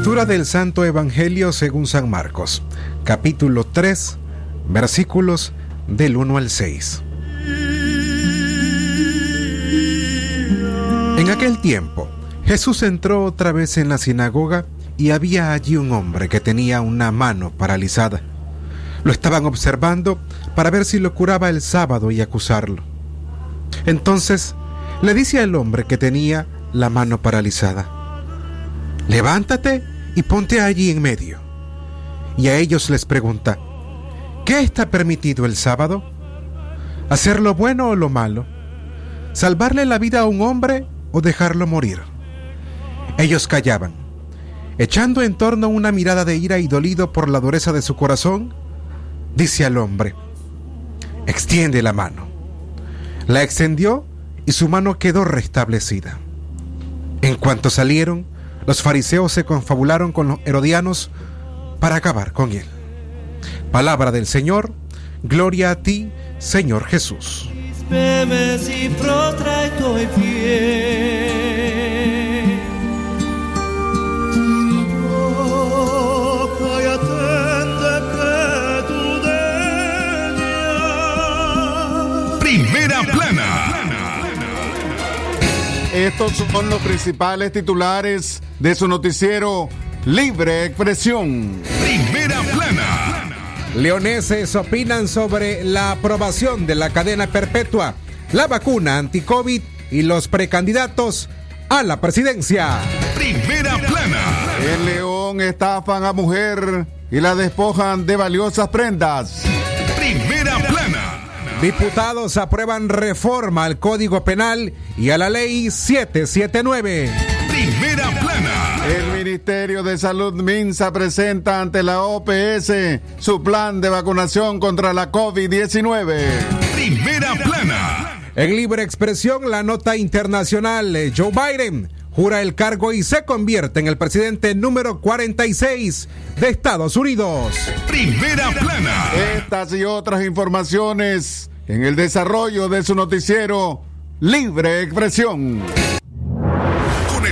Lectura del Santo Evangelio según San Marcos, capítulo 3, versículos del 1 al 6. En aquel tiempo, Jesús entró otra vez en la sinagoga y había allí un hombre que tenía una mano paralizada. Lo estaban observando para ver si lo curaba el sábado y acusarlo. Entonces le dice al hombre que tenía la mano paralizada, levántate y ponte allí en medio. Y a ellos les pregunta, ¿qué está permitido el sábado? ¿Hacer lo bueno o lo malo? ¿Salvarle la vida a un hombre o dejarlo morir? Ellos callaban. Echando en torno una mirada de ira y dolido por la dureza de su corazón, dice al hombre, extiende la mano. La extendió y su mano quedó restablecida. En cuanto salieron, los fariseos se confabularon con los herodianos para acabar con él. Palabra del Señor, gloria a ti, Señor Jesús. Estos son los principales titulares de su noticiero Libre Expresión. Primera plana. Leoneses opinan sobre la aprobación de la cadena perpetua, la vacuna anti-COVID y los precandidatos a la presidencia. Primera plana. En León estafan a mujer y la despojan de valiosas prendas. Diputados aprueban reforma al Código Penal y a la Ley 779. Primera plana. El Ministerio de Salud Minsa presenta ante la OPS su plan de vacunación contra la COVID-19. Primera plana. En libre expresión, la nota internacional, eh, Joe Biden jura el cargo y se convierte en el presidente número 46 de Estados Unidos. Primera plana. Estas y otras informaciones en el desarrollo de su noticiero Libre Expresión.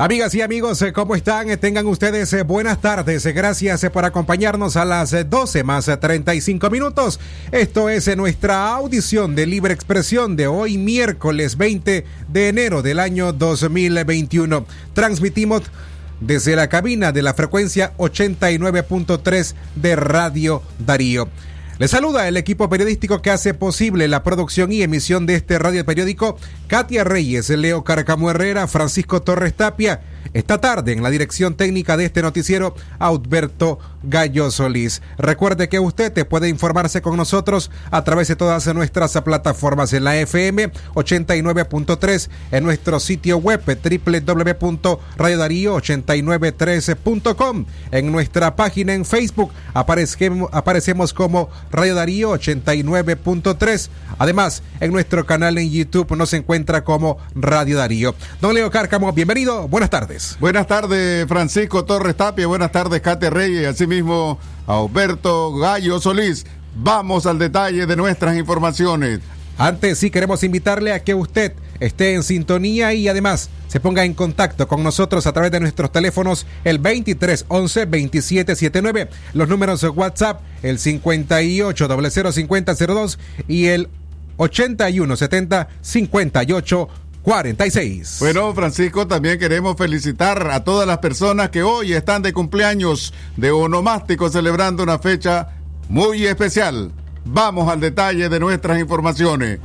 Amigas y amigos, eh, ¿cómo están? Eh, Tengan ustedes eh, buenas tardes. Gracias por acompañarnos a las 12 más 35 minutos. Esto es nuestra audición de libre expresión de hoy, miércoles 20 de enero del año 2021. Transmitimos desde la cabina de la frecuencia 89.3 de Radio Darío. Le saluda el equipo periodístico que hace posible la producción y emisión de este radio periódico, Katia Reyes, Leo Carcamo Herrera, Francisco Torres Tapia. Esta tarde en la dirección técnica de este noticiero, Alberto Gallo Solís. Recuerde que usted te puede informarse con nosotros a través de todas nuestras plataformas en la FM 89.3, en nuestro sitio web www.radiodarío8913.com, en nuestra página en Facebook aparecemos, aparecemos como Radio Darío 89.3. Además, en nuestro canal en YouTube nos encuentra como Radio Darío. Don Leo Cárcamo, bienvenido, buenas tardes. Buenas tardes, Francisco Torres Tapia. Buenas tardes, Kate Reyes. Y asimismo, a Alberto Gallo Solís. Vamos al detalle de nuestras informaciones. Antes sí queremos invitarle a que usted esté en sintonía y además se ponga en contacto con nosotros a través de nuestros teléfonos el 2311 2779, los números de WhatsApp el 58 005002 y el 8170 58 46. Bueno, Francisco, también queremos felicitar a todas las personas que hoy están de cumpleaños de onomástico celebrando una fecha muy especial. Vamos al detalle de nuestras informaciones.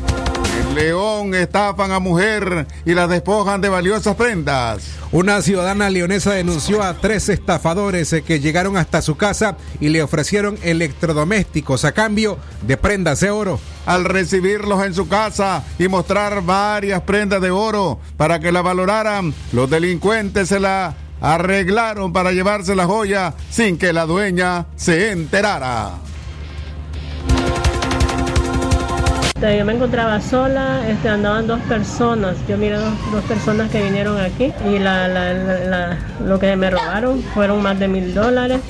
León estafan a mujer y la despojan de valiosas prendas. Una ciudadana leonesa denunció a tres estafadores que llegaron hasta su casa y le ofrecieron electrodomésticos a cambio de prendas de oro. Al recibirlos en su casa y mostrar varias prendas de oro para que la valoraran, los delincuentes se la arreglaron para llevarse la joya sin que la dueña se enterara. Este, yo me encontraba sola, este, andaban dos personas, yo miré dos, personas que vinieron aquí y lo que me robaron fueron más de mil dólares.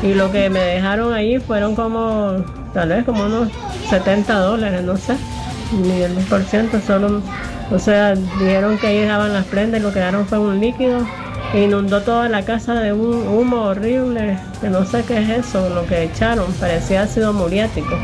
Y lo que me dejaron ahí fueron como, tal vez como unos 70 dólares, no sé, ni el 10%, solo, o sea, dijeron que ahí dejaban las prendas y lo que dejaron fue un líquido. Inundó toda la casa de un humo horrible, que no sé qué es eso, lo que echaron, parecía ácido muriático.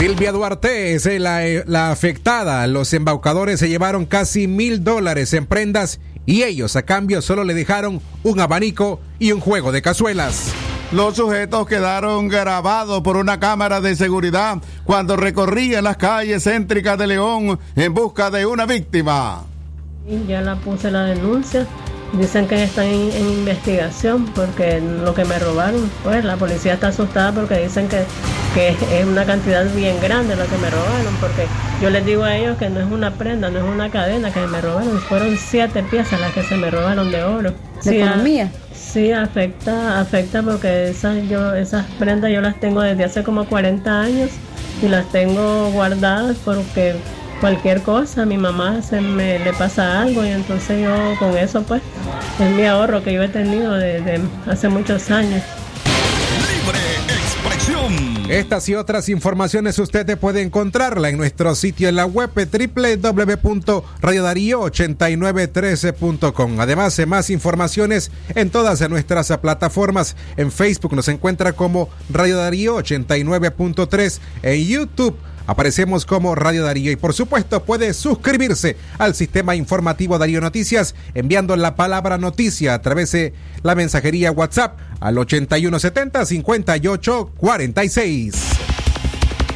Silvia Duarte es la, la, afectada. Los embaucadores se llevaron casi mil dólares en prendas y ellos a cambio solo le dejaron un abanico y un juego de cazuelas. Los sujetos quedaron grabados por una cámara de seguridad cuando recorrían las calles céntricas de León en busca de una víctima. Ya la puse la denuncia Dicen que están en, investigación porque lo que me robaron, pues la policía está asustada porque dicen que, que es una cantidad bien grande lo que me robaron, porque yo les digo a ellos que no es una prenda, no es una cadena que me robaron, fueron siete piezas las que se me robaron de oro. ¿De economía? sí, afecta, afecta porque esas, yo, esas prendas yo las tengo desde hace como 40 años y las tengo guardadas porque cualquier cosa, a mi mamá se me le pasa algo y entonces yo con eso pues es mi ahorro que yo he tenido desde hace muchos años. Libre expresión. Estas y otras informaciones usted puede encontrarla en nuestro sitio en la web www.radiodarío8913.com. Además, más informaciones en todas nuestras plataformas. En Facebook nos encuentra como Radio Darío 89.3, en YouTube Aparecemos como Radio Darío y por supuesto puede suscribirse al sistema informativo Darío Noticias enviando la palabra noticia a través de la mensajería WhatsApp al 8170 5846.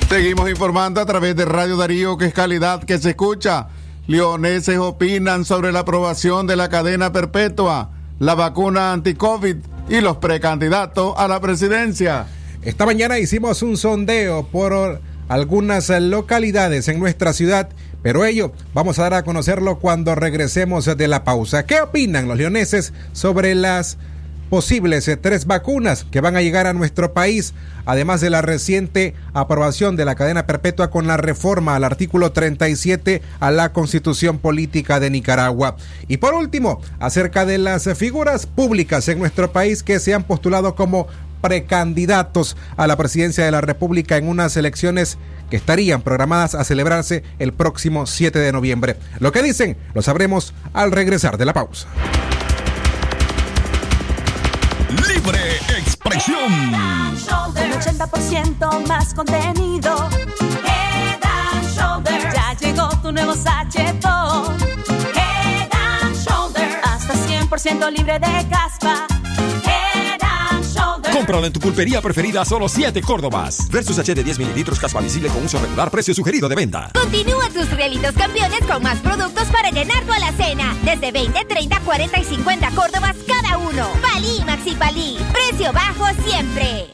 Seguimos informando a través de Radio Darío que es calidad que se escucha. Leoneses opinan sobre la aprobación de la cadena perpetua, la vacuna anti-COVID y los precandidatos a la presidencia. Esta mañana hicimos un sondeo por algunas localidades en nuestra ciudad, pero ello vamos a dar a conocerlo cuando regresemos de la pausa. ¿Qué opinan los leoneses sobre las posibles tres vacunas que van a llegar a nuestro país, además de la reciente aprobación de la cadena perpetua con la reforma al artículo 37 a la Constitución Política de Nicaragua. Y por último, acerca de las figuras públicas en nuestro país que se han postulado como precandidatos a la presidencia de la República en unas elecciones que estarían programadas a celebrarse el próximo 7 de noviembre. Lo que dicen lo sabremos al regresar de la pausa. Libre expresión. Un 80% más contenido. Head and Shoulder. Ya llegó tu nuevo sachetón. Head and Shoulder. Hasta 100% libre de caspa. Cómpralo en tu pulpería preferida solo 7 Córdobas. Versus H de 10 mililitros casual visible con uso regular, precio sugerido de venta. Continúa tus realitos campeones con más productos para llenar tu alacena. Desde 20, 30, 40 y 50 Córdobas cada uno. Palí, Maxi Palí. Precio bajo siempre.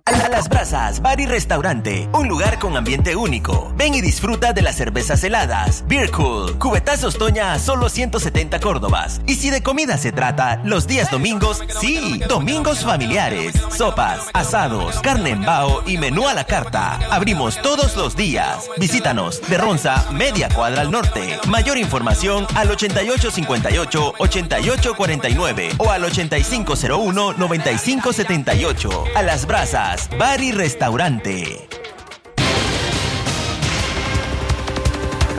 A las Brasas, bar y restaurante. Un lugar con ambiente único. Ven y disfruta de las cervezas heladas. Beer Cool. Cubetazos Toña a solo 170 Córdobas. Y si de comida se trata, los días domingos, sí, domingos familiares. Sopas, asados, carne en bao y menú a la carta. Abrimos todos los días. Visítanos de Ronza, media cuadra al norte. Mayor información al 8858-8849 o al 8501-9578. A las Brasas Bar y Restaurante.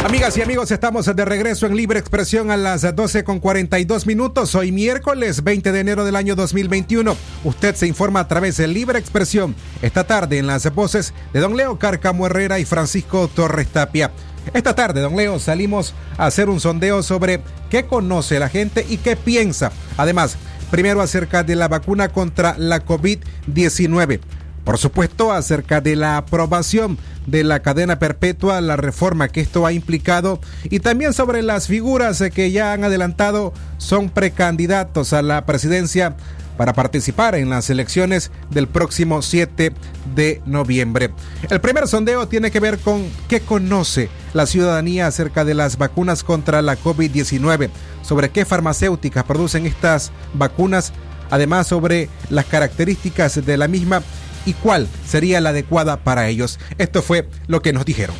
Amigas y amigos, estamos de regreso en Libre Expresión a las 12 con 42 minutos. Hoy miércoles 20 de enero del año 2021. Usted se informa a través de Libre Expresión esta tarde en las voces de don Leo Carcamo Herrera y Francisco Torres Tapia. Esta tarde, don Leo, salimos a hacer un sondeo sobre qué conoce la gente y qué piensa. Además, primero acerca de la vacuna contra la COVID-19. Por supuesto, acerca de la aprobación de la cadena perpetua, la reforma que esto ha implicado y también sobre las figuras que ya han adelantado son precandidatos a la presidencia para participar en las elecciones del próximo 7 de noviembre. El primer sondeo tiene que ver con qué conoce la ciudadanía acerca de las vacunas contra la COVID-19, sobre qué farmacéuticas producen estas vacunas, además sobre las características de la misma y cuál sería la adecuada para ellos. Esto fue lo que nos dijeron.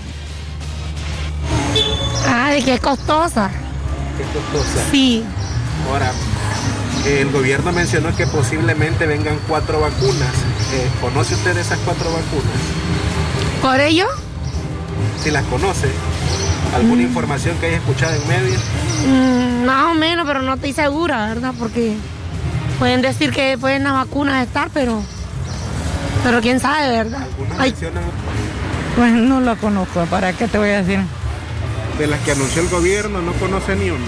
Ay, qué costosa. Qué costosa. Sí. Ahora, el gobierno mencionó que posiblemente vengan cuatro vacunas. Eh, ¿Conoce usted esas cuatro vacunas? ¿Por ello? Si las conoce. ¿Alguna información que haya escuchado en medio? Mm, más o menos, pero no estoy segura, ¿verdad? Porque pueden decir que pueden las vacunas estar, pero pero quién sabe, ¿verdad? Ay. Pues no la conozco, ¿para qué te voy a decir? De las que anunció el gobierno, no conoce ni una.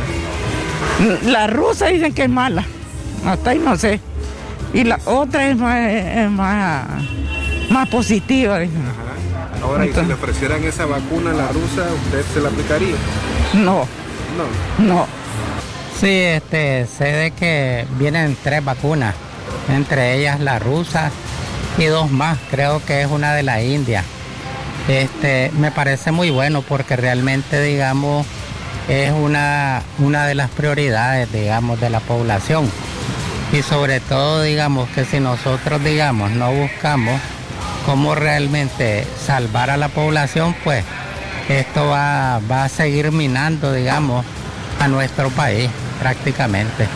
La rusa dicen que es mala, hasta ahí no sé. Y la otra es más, es más, más positiva. dicen. Ajá. Ahora, ¿y si le ofrecieran esa vacuna a la rusa, usted se la aplicaría? No, No. no. Sí, este, sé de que vienen tres vacunas, entre ellas la rusa y dos más, creo que es una de la India. Este, me parece muy bueno porque realmente, digamos, es una, una de las prioridades, digamos, de la población. Y sobre todo, digamos, que si nosotros, digamos, no buscamos cómo realmente salvar a la población, pues esto va, va a seguir minando, digamos, a nuestro país prácticamente.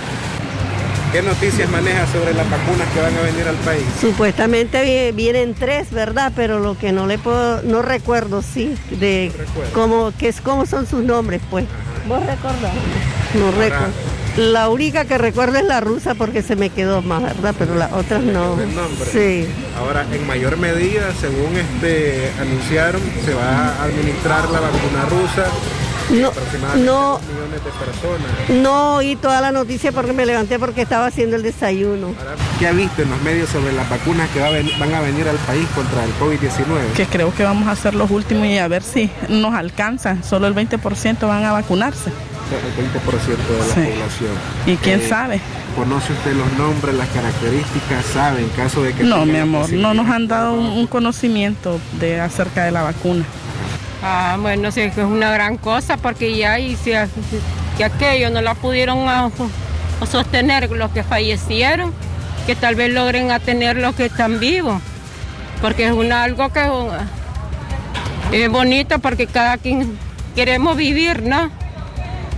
¿Qué noticias maneja sobre las vacunas que van a venir al país? Supuestamente vi- vienen tres, ¿verdad? Pero lo que no le puedo, no recuerdo, sí, de cómo, que es, cómo son sus nombres, pues. ¿Vos recordás? No recuerdo. La única que recuerdo es la rusa porque se me quedó más, ¿verdad? Pero las otras no. El nombre. Sí. Ahora, en mayor medida, según este anunciaron, se va a administrar la vacuna rusa. No, aproximadamente no. millones de personas. No oí toda la noticia porque me levanté porque estaba haciendo el desayuno. ¿Qué ha visto en los medios sobre las vacunas que va a ven- van a venir al país contra el COVID-19? que creo que vamos a ser los últimos y a ver si nos alcanza. Solo el 20% van a vacunarse. O sea, El 20% de la Sí. población. ¿Y quién Eh, sabe? ¿Conoce usted los nombres, las características? ¿Sabe en caso de que... No, mi amor, no nos han dado un, un conocimiento de acerca de la vacuna. Ah, bueno, sí, es una gran cosa porque ya y si, que aquello no la pudieron ah, a- a sostener los que fallecieron, que tal vez logren a tener los que están vivos, porque es algo que ah, es bonito porque cada quien queremos vivir, ¿no?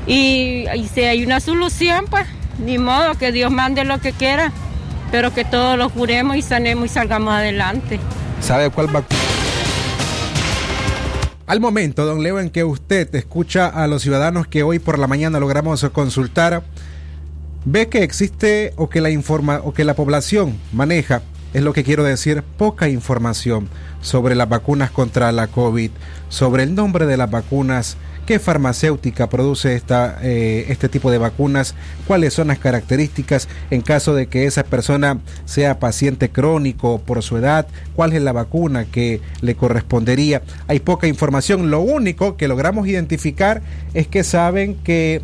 Y, y si hay una solución, pues ni modo, que Dios mande lo que quiera, pero que todos lo juremos y sanemos y salgamos adelante. ¿Sabe cuál vacuna? Al momento, don Leo, en que usted escucha a los ciudadanos que hoy por la mañana logramos consultar, ve que existe o que la informa o que la población maneja, es lo que quiero decir, poca información sobre las vacunas contra la COVID, sobre el nombre de las vacunas, qué farmacéutica produce esta, eh, este tipo de vacunas, cuáles son las características en caso de que esa persona sea paciente crónico por su edad, cuál es la vacuna que le correspondería. Hay poca información. Lo único que logramos identificar es que saben que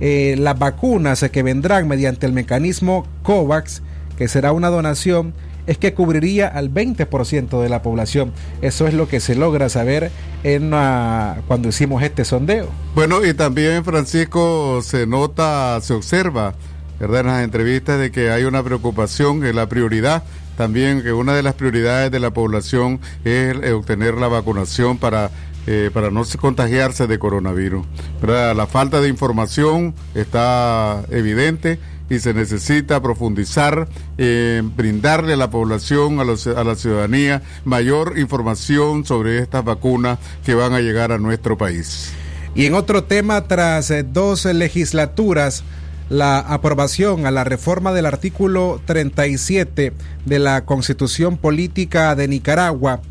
eh, las vacunas que vendrán mediante el mecanismo COVAX, que será una donación, es que cubriría al 20% de la población. Eso es lo que se logra saber en ah, cuando hicimos este sondeo. Bueno, y también, Francisco, se nota, se observa, ¿verdad? En las entrevistas de que hay una preocupación, que la prioridad también, que una de las prioridades de la población es eh, obtener la vacunación para eh, para no se- contagiarse de coronavirus. ¿verdad? La falta de información está evidente y se necesita profundizar, eh, brindarle a la población, a, los- a la ciudadanía, mayor información sobre estas vacunas que van a llegar a nuestro país. Y en otro tema, tras eh, dos legislaturas, la aprobación a la reforma del artículo 37 de la Constitución Política de Nicaragua,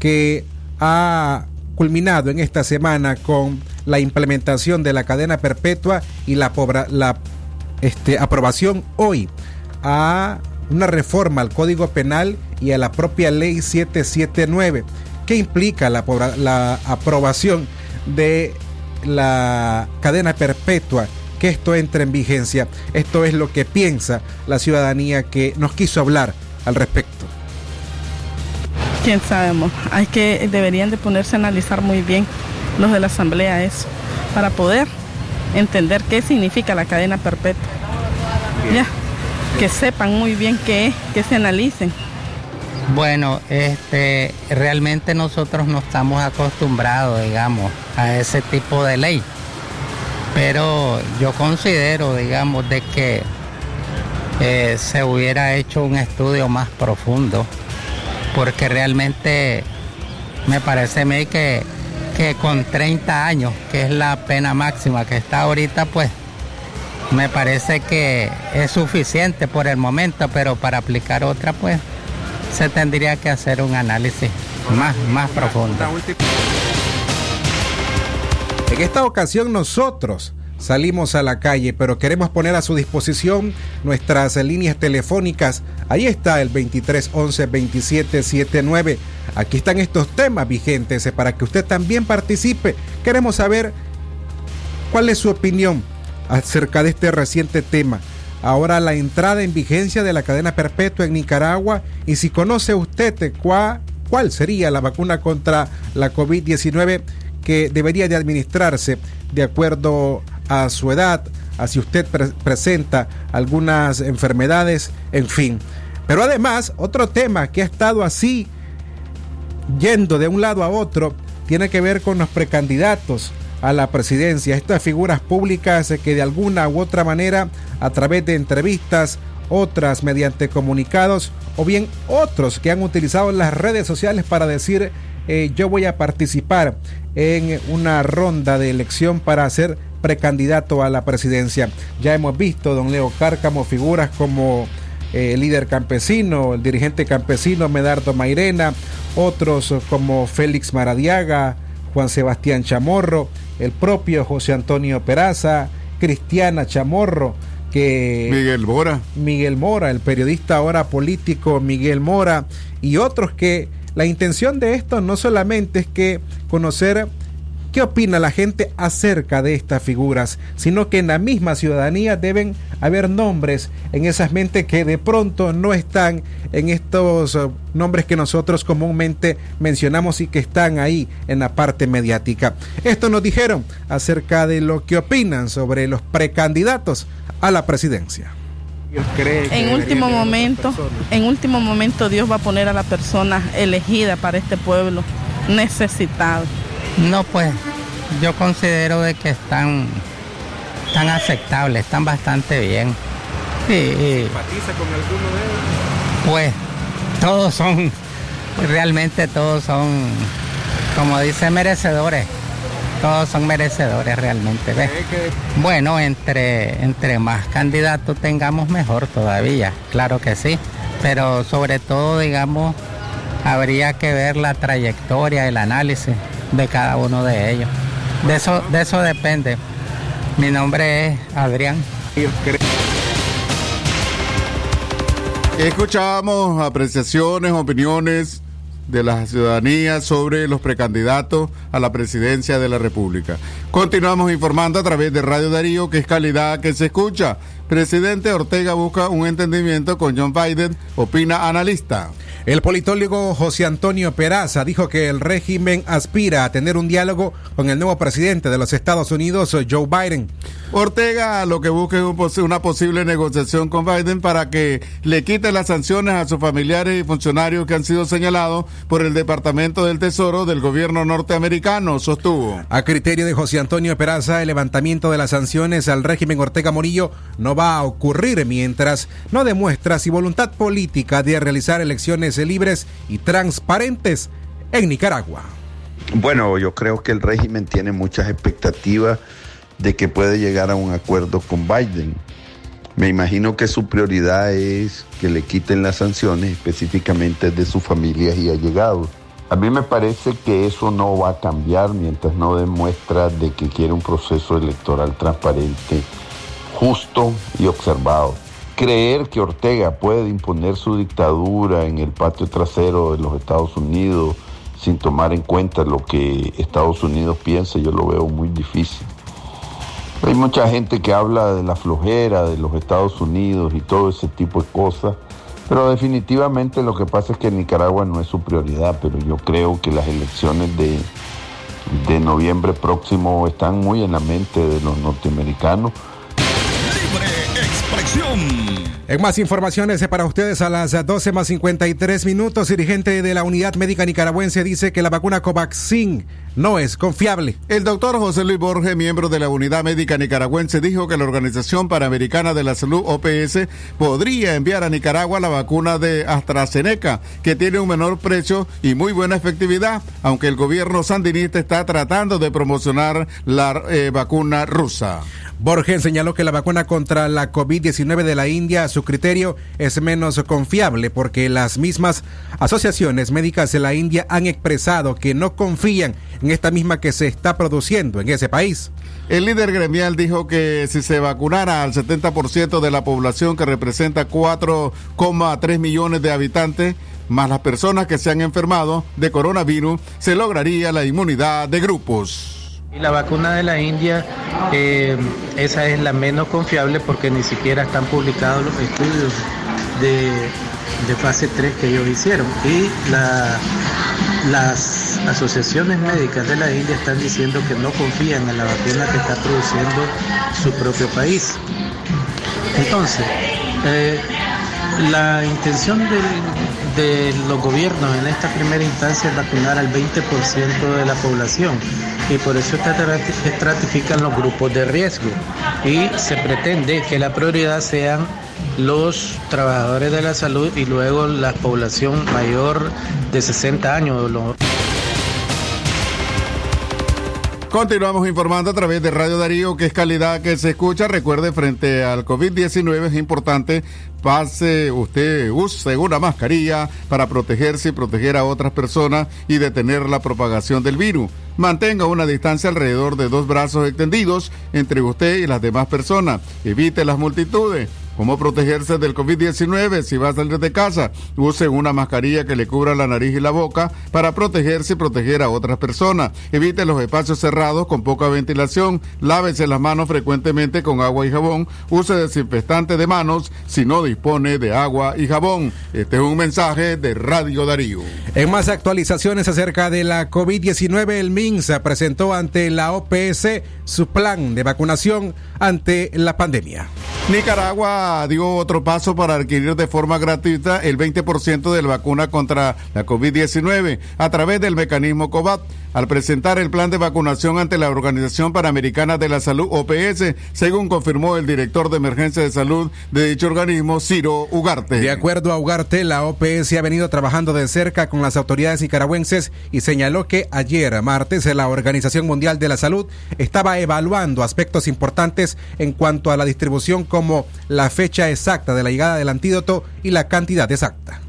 que ha culminado en esta semana con la implementación de la cadena perpetua y la, la este, aprobación hoy a una reforma al Código Penal y a la propia Ley 779, que implica la, la aprobación de la cadena perpetua, que esto entre en vigencia. Esto es lo que piensa la ciudadanía que nos quiso hablar al respecto. Quién sabemos, hay que deberían de ponerse a analizar muy bien los de la asamblea eso, para poder entender qué significa la cadena perpetua. Ya, que sepan muy bien qué es, que se analicen. Bueno, este, realmente nosotros no estamos acostumbrados, digamos, a ese tipo de ley. Pero yo considero, digamos, de que eh, se hubiera hecho un estudio más profundo, porque realmente me parece a mí que, que con 30 años, que es la pena máxima que está ahorita, pues me parece que es suficiente por el momento, pero para aplicar otra, pues se tendría que hacer un análisis más, más profundo. En esta ocasión nosotros salimos a la calle, pero queremos poner a su disposición nuestras líneas telefónicas. Ahí está el 2311 2779. Aquí están estos temas vigentes para que usted también participe. Queremos saber cuál es su opinión acerca de este reciente tema ahora la entrada en vigencia de la cadena perpetua en Nicaragua y si conoce usted cuál, cuál sería la vacuna contra la COVID-19 que debería de administrarse de acuerdo a su edad, a si usted presenta algunas enfermedades, en fin. Pero además, otro tema que ha estado así, yendo de un lado a otro, tiene que ver con los precandidatos a la presidencia. Estas figuras públicas que de alguna u otra manera, a través de entrevistas, otras mediante comunicados o bien otros que han utilizado las redes sociales para decir eh, yo voy a participar en una ronda de elección para ser precandidato a la presidencia. Ya hemos visto, don Leo Cárcamo, figuras como eh, el líder campesino, el dirigente campesino Medardo Mairena, otros como Félix Maradiaga, Juan Sebastián Chamorro, el propio José Antonio Peraza, Cristiana Chamorro, que Miguel Mora. Miguel Mora, el periodista ahora político Miguel Mora y otros que la intención de esto no solamente es que conocer qué opina la gente acerca de estas figuras, sino que en la misma ciudadanía deben haber nombres en esas mentes que de pronto no están en estos uh, nombres que nosotros comúnmente mencionamos y que están ahí en la parte mediática. Esto nos dijeron acerca de lo que opinan sobre los precandidatos a la presidencia. En último momento, en último momento Dios va a poner a la persona elegida para este pueblo necesitado. No, pues yo considero de que están tan aceptables, están bastante bien. ¿Simpatiza con alguno de ellos? Pues todos son, realmente todos son, como dice, merecedores. Todos son merecedores realmente. ¿ves? Bueno, entre, entre más candidatos tengamos mejor todavía, claro que sí. Pero sobre todo, digamos, habría que ver la trayectoria, el análisis de cada uno de ellos. De eso, de eso depende. Mi nombre es Adrián. Escuchábamos apreciaciones, opiniones de la ciudadanía sobre los precandidatos a la presidencia de la República. Continuamos informando a través de Radio Darío, que es calidad que se escucha. Presidente Ortega busca un entendimiento con John Biden, opina analista. El politólogo José Antonio Peraza dijo que el régimen aspira a tener un diálogo con el nuevo presidente de los Estados Unidos, Joe Biden. Ortega lo que busca es una posible negociación con Biden para que le quite las sanciones a sus familiares y funcionarios que han sido señalados por el Departamento del Tesoro del gobierno norteamericano, sostuvo. A criterio de José Antonio Peraza, el levantamiento de las sanciones al régimen Ortega Morillo no va a ocurrir mientras no demuestra si voluntad política de realizar elecciones libres y transparentes en Nicaragua. Bueno, yo creo que el régimen tiene muchas expectativas de que puede llegar a un acuerdo con Biden. Me imagino que su prioridad es que le quiten las sanciones específicamente de sus familias y allegados. A mí me parece que eso no va a cambiar mientras no demuestra de que quiere un proceso electoral transparente, justo y observado. Creer que Ortega puede imponer su dictadura en el patio trasero de los Estados Unidos sin tomar en cuenta lo que Estados Unidos piensa, yo lo veo muy difícil. Hay mucha gente que habla de la flojera de los Estados Unidos y todo ese tipo de cosas, pero definitivamente lo que pasa es que Nicaragua no es su prioridad, pero yo creo que las elecciones de, de noviembre próximo están muy en la mente de los norteamericanos. En más informaciones para ustedes a las 12 más 53 minutos, dirigente de la Unidad Médica Nicaragüense dice que la vacuna Covaxin no es confiable. El doctor José Luis Borges, miembro de la Unidad Médica Nicaragüense, dijo que la Organización Panamericana de la Salud, OPS, podría enviar a Nicaragua la vacuna de AstraZeneca, que tiene un menor precio y muy buena efectividad, aunque el gobierno sandinista está tratando de promocionar la eh, vacuna rusa. Borges señaló que la vacuna contra la COVID-19 de la India, a su criterio, es menos confiable porque las mismas asociaciones médicas de la India han expresado que no confían en esta misma que se está produciendo en ese país. El líder gremial dijo que si se vacunara al 70% de la población que representa 4,3 millones de habitantes, más las personas que se han enfermado de coronavirus, se lograría la inmunidad de grupos. Y la vacuna de la India, eh, esa es la menos confiable porque ni siquiera están publicados los estudios de, de fase 3 que ellos hicieron. Y la, las asociaciones médicas de la India están diciendo que no confían en la vacuna que está produciendo su propio país. Entonces, eh, la intención de, de los gobiernos en esta primera instancia es vacunar al 20% de la población y por eso estratifican los grupos de riesgo y se pretende que la prioridad sean los trabajadores de la salud y luego la población mayor de 60 años. Continuamos informando a través de Radio Darío, que es calidad que se escucha. Recuerde, frente al COVID-19 es importante pase usted, use una mascarilla para protegerse y proteger a otras personas y detener la propagación del virus. Mantenga una distancia alrededor de dos brazos extendidos entre usted y las demás personas. Evite las multitudes. ¿Cómo protegerse del COVID-19 si va a salir de casa? Use una mascarilla que le cubra la nariz y la boca para protegerse y proteger a otras personas. Evite los espacios cerrados con poca ventilación. Lávese las manos frecuentemente con agua y jabón. Use desinfectante de manos si no dispone de agua y jabón. Este es un mensaje de Radio Darío. En más actualizaciones acerca de la COVID-19, el MINSA presentó ante la OPS su plan de vacunación ante la pandemia. Nicaragua dio otro paso para adquirir de forma gratuita el 20% de la vacuna contra la COVID-19 a través del mecanismo COVAT al presentar el plan de vacunación ante la Organización Panamericana de la Salud, OPS, según confirmó el director de emergencia de salud de dicho organismo, Ciro Ugarte. De acuerdo a Ugarte, la OPS ha venido trabajando de cerca con las autoridades nicaragüenses y señaló que ayer, martes, la Organización Mundial de la Salud estaba evaluando aspectos importantes en cuanto a la distribución como la fecha exacta de la llegada del antídoto y la cantidad exacta.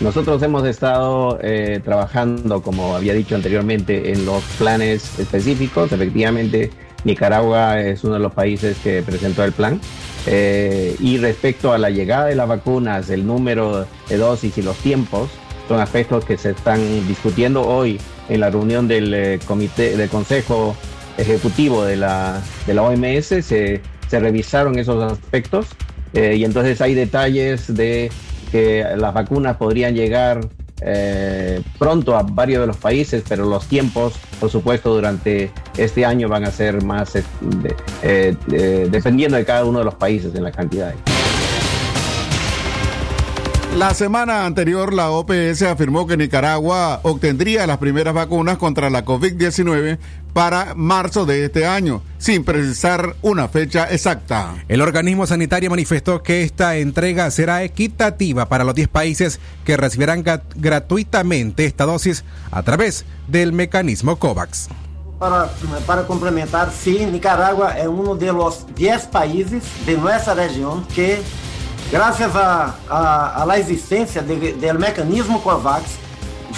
Nosotros hemos estado eh, trabajando, como había dicho anteriormente, en los planes específicos. Efectivamente, Nicaragua es uno de los países que presentó el plan. Eh, y respecto a la llegada de las vacunas, el número de dosis y los tiempos, son aspectos que se están discutiendo hoy en la reunión del eh, comité del Consejo Ejecutivo de la, OMS. Se revisaron esos aspectos y entonces hay detalles de que las vacunas podrían llegar eh, pronto a varios de los países, pero los tiempos, por supuesto, durante este año van a ser más eh, eh, dependiendo de cada uno de los países en la cantidad. La semana anterior, la OPS afirmó que Nicaragua obtendría las primeras vacunas contra la COVID-19 para marzo de este año, sin precisar una fecha exacta. El organismo sanitario manifestó que esta entrega será equitativa para los 10 países que recibirán gratuitamente esta dosis a través del mecanismo COVAX. Para, para complementar, sí, Nicaragua es uno de los 10 países de nuestra región que gracias a, a, a la existência de, del mecanismo COVAX,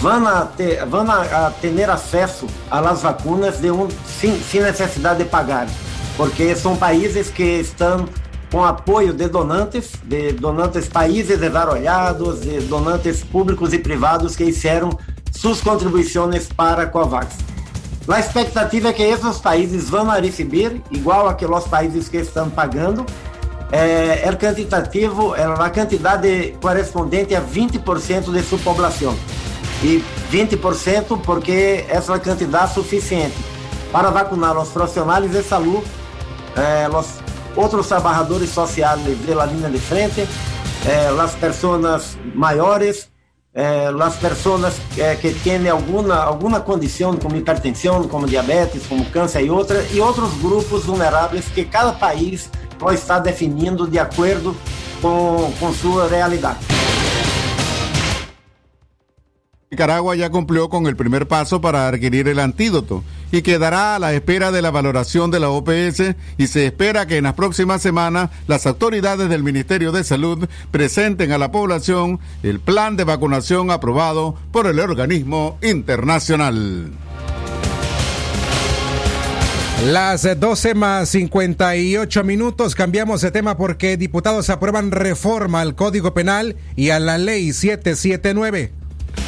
vão a ter, vão a, a ter acesso às vacinas de um, sem, sem necessidade de pagar, porque são países que estão com apoio de donantes, de donantes países desarrollados, de donantes públicos e privados que fizeram suas contribuições para a COVAX. A expectativa é que esses países vão receber, igual aqueles países que estão pagando, é, é quantitativo, é a quantidade correspondente a 20% de sua população. E 20% porque essa é quantidade suficiente para vacinar os profissionais de saúde, é, os outros trabalhadores sociais da linha de frente, é, as pessoas maiores, é, as pessoas é, que têm alguma, alguma condição, como hipertensão, como diabetes, como câncer e outras, e outros grupos vulneráveis que cada país ou está definindo de acordo com, com sua realidade. Nicaragua ya cumplió con el primer paso para adquirir el antídoto y quedará a la espera de la valoración de la OPS y se espera que en las próximas semanas las autoridades del Ministerio de Salud presenten a la población el plan de vacunación aprobado por el organismo internacional. Las 12 más 58 minutos cambiamos de tema porque diputados aprueban reforma al Código Penal y a la Ley 779.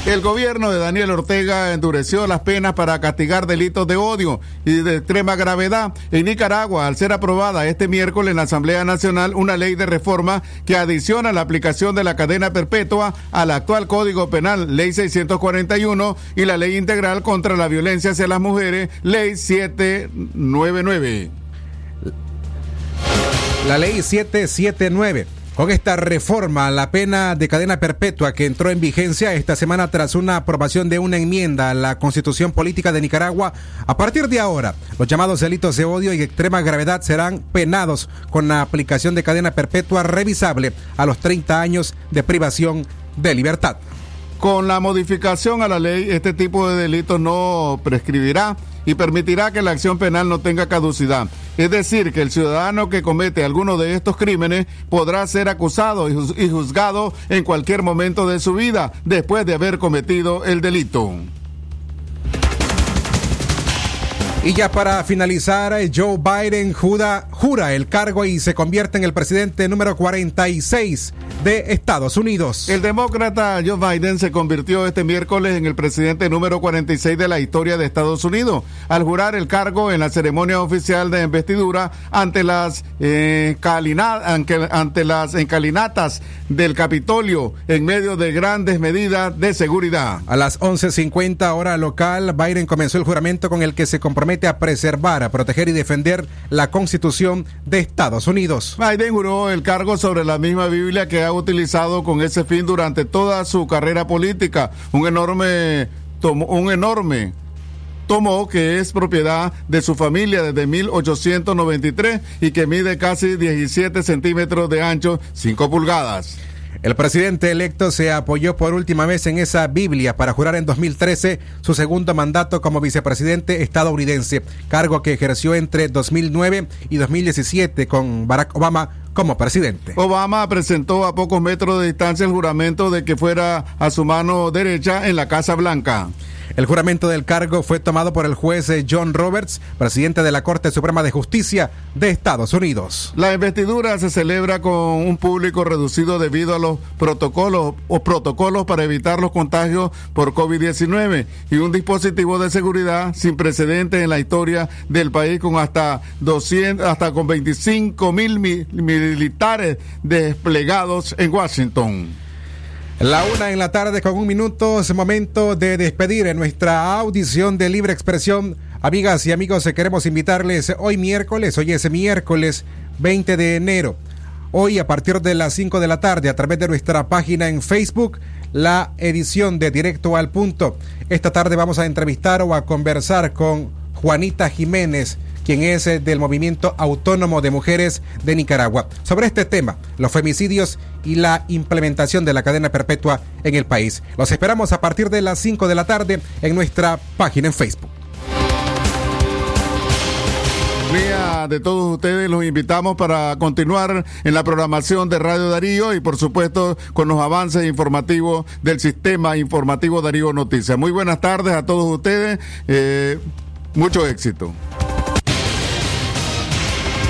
El gobierno de Daniel Ortega endureció las penas para castigar delitos de odio y de extrema gravedad en Nicaragua al ser aprobada este miércoles en la Asamblea Nacional una ley de reforma que adiciona la aplicación de la cadena perpetua al actual Código Penal, Ley 641, y la Ley Integral contra la Violencia hacia las Mujeres, Ley 799. La Ley 779 con esta reforma, la pena de cadena perpetua que entró en vigencia esta semana tras una aprobación de una enmienda a la Constitución Política de Nicaragua, a partir de ahora, los llamados delitos de odio y extrema gravedad serán penados con la aplicación de cadena perpetua revisable a los 30 años de privación de libertad. Con la modificación a la ley, este tipo de delitos no prescribirá y permitirá que la acción penal no tenga caducidad. Es decir, que el ciudadano que comete alguno de estos crímenes podrá ser acusado y juzgado en cualquier momento de su vida después de haber cometido el delito. Y ya para finalizar, Joe Biden jura, jura, el cargo y se convierte en el presidente número 46 de Estados Unidos. El demócrata Joe Biden se convirtió este miércoles en el presidente número 46 de la historia de Estados Unidos al jurar el cargo en la ceremonia oficial de investidura ante las, eh, ante, ante las encalinatas del Capitolio en medio de grandes medidas de seguridad. A las 11.50 hora local, Biden comenzó el juramento con el que se compromete a preservar, a proteger y defender la Constitución de Estados Unidos. Biden juró el cargo sobre la misma Biblia que ha utilizado con ese fin durante toda su carrera política. Un enorme, un enorme tomo que es propiedad de su familia desde 1893 y que mide casi 17 centímetros de ancho, 5 pulgadas. El presidente electo se apoyó por última vez en esa Biblia para jurar en 2013 su segundo mandato como vicepresidente estadounidense, cargo que ejerció entre 2009 y 2017 con Barack Obama como presidente. Obama presentó a pocos metros de distancia el juramento de que fuera a su mano derecha en la Casa Blanca. El juramento del cargo fue tomado por el juez John Roberts, presidente de la Corte Suprema de Justicia de Estados Unidos. La investidura se celebra con un público reducido debido a los protocolos o protocolos para evitar los contagios por COVID-19 y un dispositivo de seguridad sin precedentes en la historia del país con hasta 200 hasta con 25 mil militares desplegados en Washington. La una en la tarde con un minuto es momento de despedir en nuestra audición de libre expresión. Amigas y amigos, queremos invitarles hoy miércoles, hoy es miércoles 20 de enero. hoy a partir de las 5 de la tarde a través de nuestra página en Facebook, la edición de Directo al Punto. Esta tarde vamos a entrevistar o a conversar con Juanita Jiménez, quien es eh, del Movimiento Autónomo de Mujeres de Nicaragua, sobre este tema, los femicidios y la implementación de la cadena perpetua en el país. Los esperamos a partir de las 5 de la tarde en nuestra página en Facebook. Día de todos ustedes los invitamos para continuar en la programación de Radio Darío y por supuesto con los avances informativos del sistema informativo Darío Noticias. Muy buenas tardes a todos ustedes, eh, mucho éxito